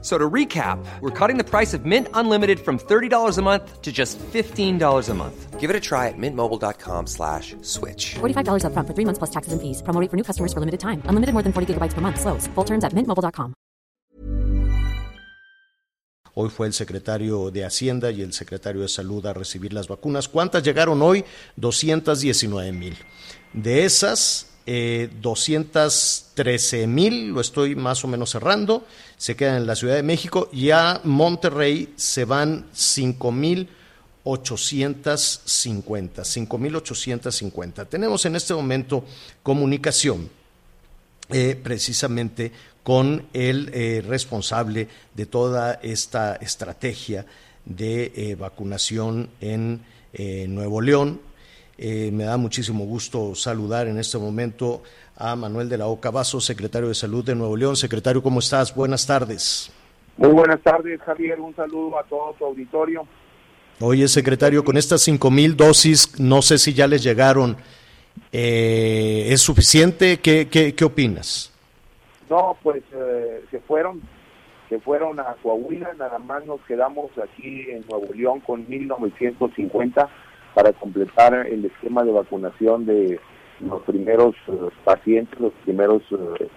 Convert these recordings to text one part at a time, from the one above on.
So to recap, we're cutting the price of Mint Unlimited from $30 a month to just $15 a month. Give it a try at mintmobile.com slash switch. $45 up front for three months plus taxes and fees. Promo rate for new customers for limited time. Unlimited more than 40 gigabytes per month. Slows. Full terms at mintmobile.com. Hoy fue el secretario de Hacienda y el secretario de Salud a recibir las vacunas. ¿Cuántas llegaron hoy? 219 mil. De esas, eh, 213 mil, lo estoy más o menos cerrando, se quedan en la Ciudad de México y a Monterrey se van 5 mil 850, 5.850. Tenemos en este momento comunicación eh, precisamente con el eh, responsable de toda esta estrategia de eh, vacunación en Nuevo León. Eh, me da muchísimo gusto saludar en este momento a Manuel de la Oca Vaso, secretario de Salud de Nuevo León. Secretario, ¿cómo estás? Buenas tardes. Muy buenas tardes, Javier. Un saludo a todo tu auditorio. Oye, secretario, con estas cinco mil dosis, no sé si ya les llegaron. Eh, ¿Es suficiente? ¿Qué, qué, qué opinas? No, pues eh, se fueron, se fueron a Coahuila, nada más nos quedamos aquí en Nuevo León con 1950 para completar el esquema de vacunación de los primeros eh, pacientes, los primeros eh,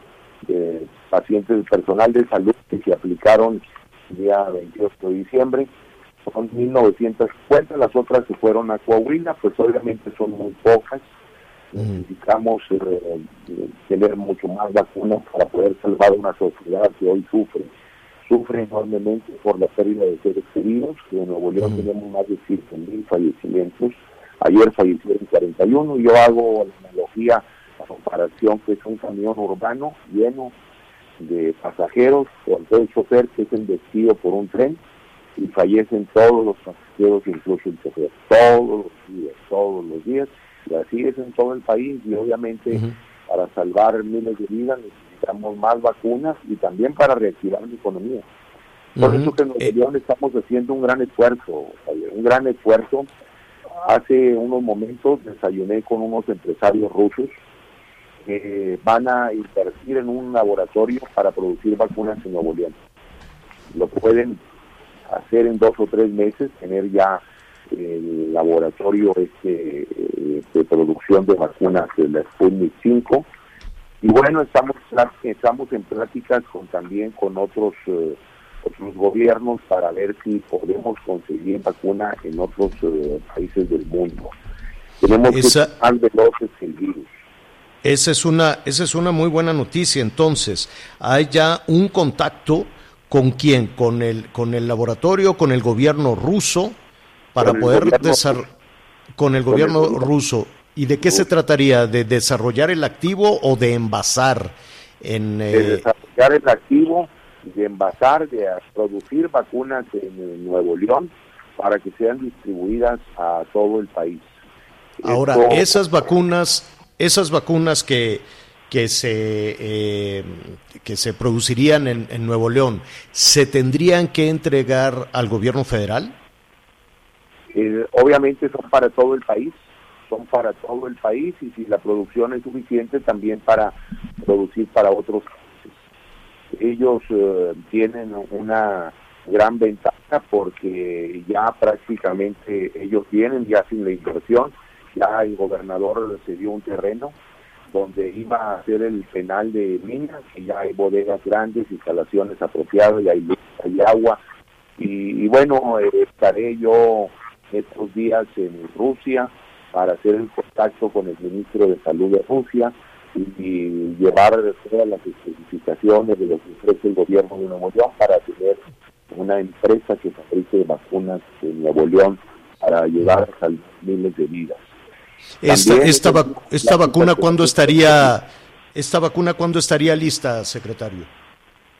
eh, pacientes del personal de salud que se aplicaron el día 28 de diciembre. Son 1950, las otras se fueron a Coahuila, pues obviamente son muy pocas. Necesitamos tener mucho más vacunas para poder salvar una sociedad que hoy sufre. Sufre enormemente por la pérdida de seres queridos, que en Nuevo León tenemos más de 5.000 fallecimientos. Ayer fallecieron 41. Yo hago la analogía, la comparación, que es un camión urbano lleno de pasajeros, con todo el chofer que es embestido por un tren y fallecen todos los pasajeros, incluso el chofer, todos los días, todos los días. Y así es en todo el país y obviamente para salvar miles de vidas necesitamos más vacunas y también para reactivar la economía. Por eso que en Nuevo Eh, León estamos haciendo un gran esfuerzo, un gran esfuerzo. Hace unos momentos desayuné con unos empresarios rusos que van a invertir en un laboratorio para producir vacunas en Nuevo León. Lo pueden hacer en dos o tres meses, tener ya el laboratorio este, eh, de producción de vacunas de la Sputnik 5. Y bueno, estamos, estamos en pláticas con, también con otros, eh, otros gobiernos para ver si podemos conseguir vacuna en otros eh, países del mundo. Tenemos Esa- que ser más veloces que el virus. Esa es una, esa es una muy buena noticia. Entonces, hay ya un contacto con quién, con el, con el laboratorio, con el gobierno ruso, para poder desarrollar, con el gobierno ruso. ¿Y de qué se trataría? ¿De desarrollar el activo o de envasar? En, de eh, desarrollar el activo, de envasar, de producir vacunas en, Nuevo León para que sean distribuidas a todo el país. Ahora, Esto- esas vacunas, esas vacunas que, que, se, eh, que se producirían en, en Nuevo León, ¿se tendrían que entregar al gobierno federal? Eh, obviamente son para todo el país, son para todo el país y si la producción es suficiente también para producir para otros países. Ellos eh, tienen una gran ventaja porque ya prácticamente ellos vienen ya sin la inversión, ya el gobernador se dio un terreno donde iba a hacer el penal de minas, y ya hay bodegas grandes, instalaciones apropiadas, y hay agua, y, y bueno, eh, estaré yo estos días en Rusia para hacer el contacto con el ministro de Salud de Rusia y, y llevar todas las especificaciones de lo que ofrece el gobierno de Nuevo León para tener una empresa que fabrique vacunas en Nuevo León para llevar a miles de vidas. Esta, También esta, es vac- una esta vacuna cuándo estaría esta vacuna cuándo estaría lista, secretario?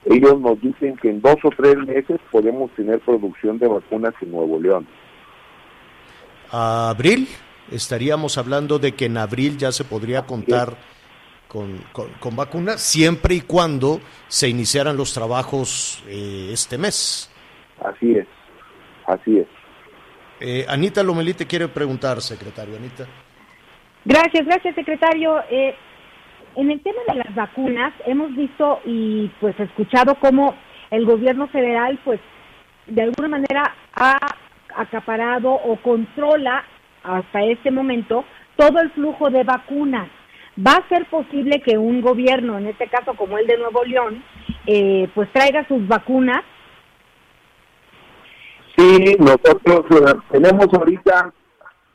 Ellos nos dicen que en dos o tres meses podemos tener producción de vacunas en Nuevo León. ¿A abril? Estaríamos hablando de que en abril ya se podría contar con, con, vacuna, siempre y cuando se iniciaran los trabajos eh, este mes. Así es, así es. Eh, Anita Lomelí te quiere preguntar, secretario. Anita. Gracias, gracias, secretario. Eh, en el tema de las vacunas, hemos visto y pues escuchado cómo el gobierno federal, pues, de alguna manera ha acaparado o controla hasta este momento todo el flujo de vacunas. ¿Va a ser posible que un gobierno, en este caso como el de Nuevo León, eh, pues traiga sus vacunas? Sí, nosotros eh, tenemos ahorita,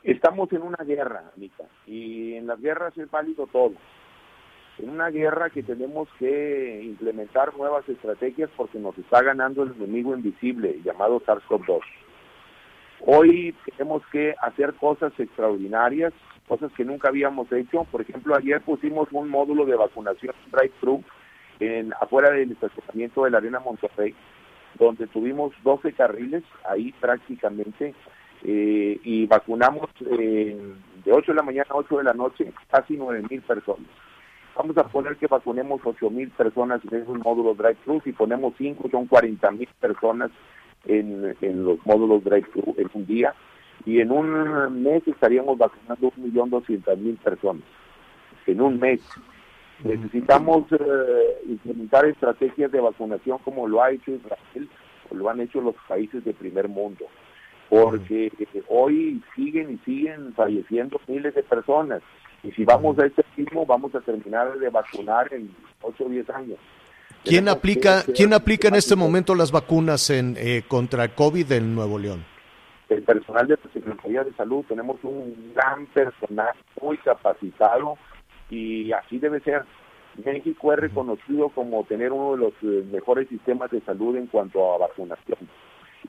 estamos en una guerra, Anita, y en las guerras es válido todo. En una guerra que tenemos que implementar nuevas estrategias porque nos está ganando el enemigo invisible llamado SARS-CoV-2. Hoy tenemos que hacer cosas extraordinarias, cosas que nunca habíamos hecho. Por ejemplo, ayer pusimos un módulo de vacunación drive-thru afuera del estacionamiento de la Arena Monterrey, donde tuvimos 12 carriles ahí prácticamente eh, y vacunamos de 8 de la mañana a 8 de la noche casi 9 mil personas. Vamos a poner que vacunemos 8 mil personas en esos módulos drive-thru, si ponemos 5 son 40 mil personas en, en los módulos drive-thru en un día y en un mes estaríamos vacunando 1.200.000 personas. En un mes. Necesitamos eh, implementar estrategias de vacunación como lo ha hecho Israel o lo han hecho los países de primer mundo, porque hoy siguen y siguen falleciendo miles de personas. Y si vamos a este ritmo, vamos a terminar de vacunar en 8 o 10 años. ¿Quién aplica, ¿quién aplica en este momento las vacunas en, eh, contra el COVID en Nuevo León? El personal de la Secretaría de Salud, tenemos un gran personal muy capacitado y así debe ser. México es reconocido como tener uno de los eh, mejores sistemas de salud en cuanto a vacunación.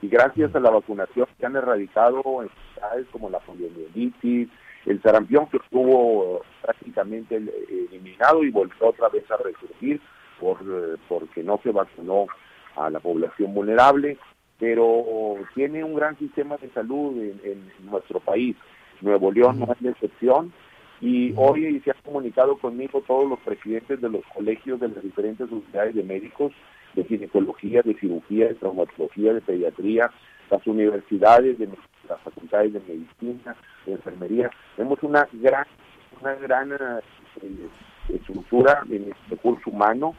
Y gracias a la vacunación se han erradicado enfermedades como la poliomielitis, el sarampión que estuvo prácticamente eliminado y volvió otra vez a resurgir por, porque no se vacunó a la población vulnerable, pero tiene un gran sistema de salud en, nuestro país. Nuevo León no es la excepción y hoy se han comunicado conmigo todos los presidentes de los colegios de las diferentes unidades de médicos, de ginecología, de cirugía, de traumatología, de pediatría, las universidades, de las facultades de medicina, de enfermería. Tenemos una gran, una gran eh, estructura en recurso humano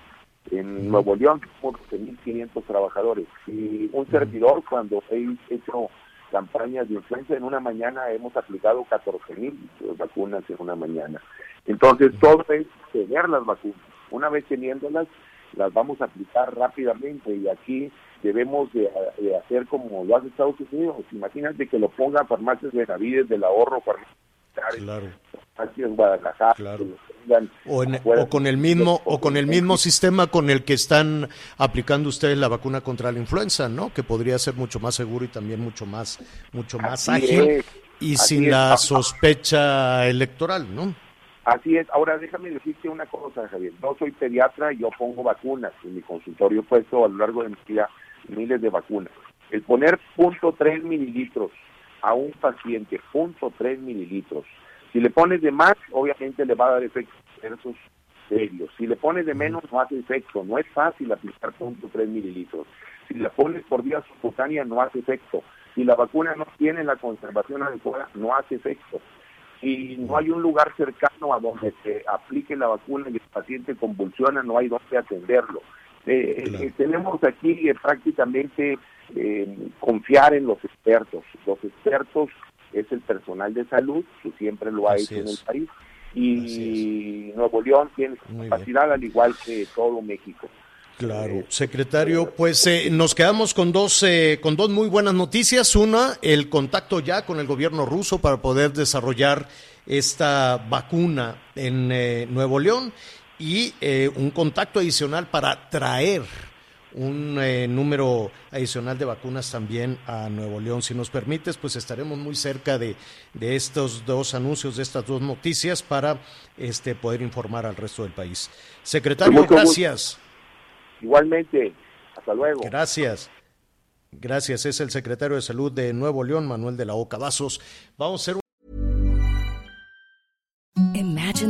en Nuevo León tenemos 12.500 trabajadores y un servidor cuando he hecho campañas de influenza en una mañana hemos aplicado 14.000 vacunas en una mañana. Entonces todo es tener las vacunas. Una vez teniéndolas, las vamos a aplicar rápidamente y aquí debemos de, hacer como lo hace Estados Unidos. Imagínate que lo ponga farmacias de Navides, del ahorro, farmacias claro. en Guadalajara, o, con el mismo o con el mismo sistema con el que están aplicando ustedes la vacuna contra la influenza, ¿no? Que podría ser mucho más seguro y también mucho más mucho más ágil y sin la sospecha electoral, ¿no? Así es. Ahora déjame decirte una cosa, Javier. No soy pediatra y yo pongo vacunas en mi consultorio. He puesto a lo largo de mi vida miles de vacunas. El poner punto tres mililitros a un paciente, punto tres mililitros, si le pones de más, obviamente le va a dar efectos esos serios. Si le pones de menos, no hace efecto. No es fácil aplicar punto tres mililitros. Si la pones por vía subcutánea, no hace efecto. Si la vacuna no tiene la conservación adecuada, no hace efecto. Si no hay un lugar cercano a donde se aplique la vacuna y el paciente convulsiona, no hay donde atenderlo. Eh, eh, tenemos aquí eh, prácticamente confiar en los expertos. Los expertos es el personal de salud, que siempre lo ha hecho en el país, y Nuevo León tiene capacidad al igual que todo México. Claro, eh, secretario, pues eh, nos quedamos con dos eh, con dos muy buenas noticias. Una, el contacto ya con el gobierno ruso para poder desarrollar esta vacuna en Nuevo León y un contacto adicional para traer un eh, número adicional de vacunas también a Nuevo León. Si nos permites, pues estaremos muy cerca de, de estos dos anuncios, de estas dos noticias para este, poder informar al resto del país. Secretario, gracias. Igualmente, hasta luego. Gracias. Gracias, es el secretario de Salud de Nuevo León, Manuel de la Oca Vasos. Vamos a hacer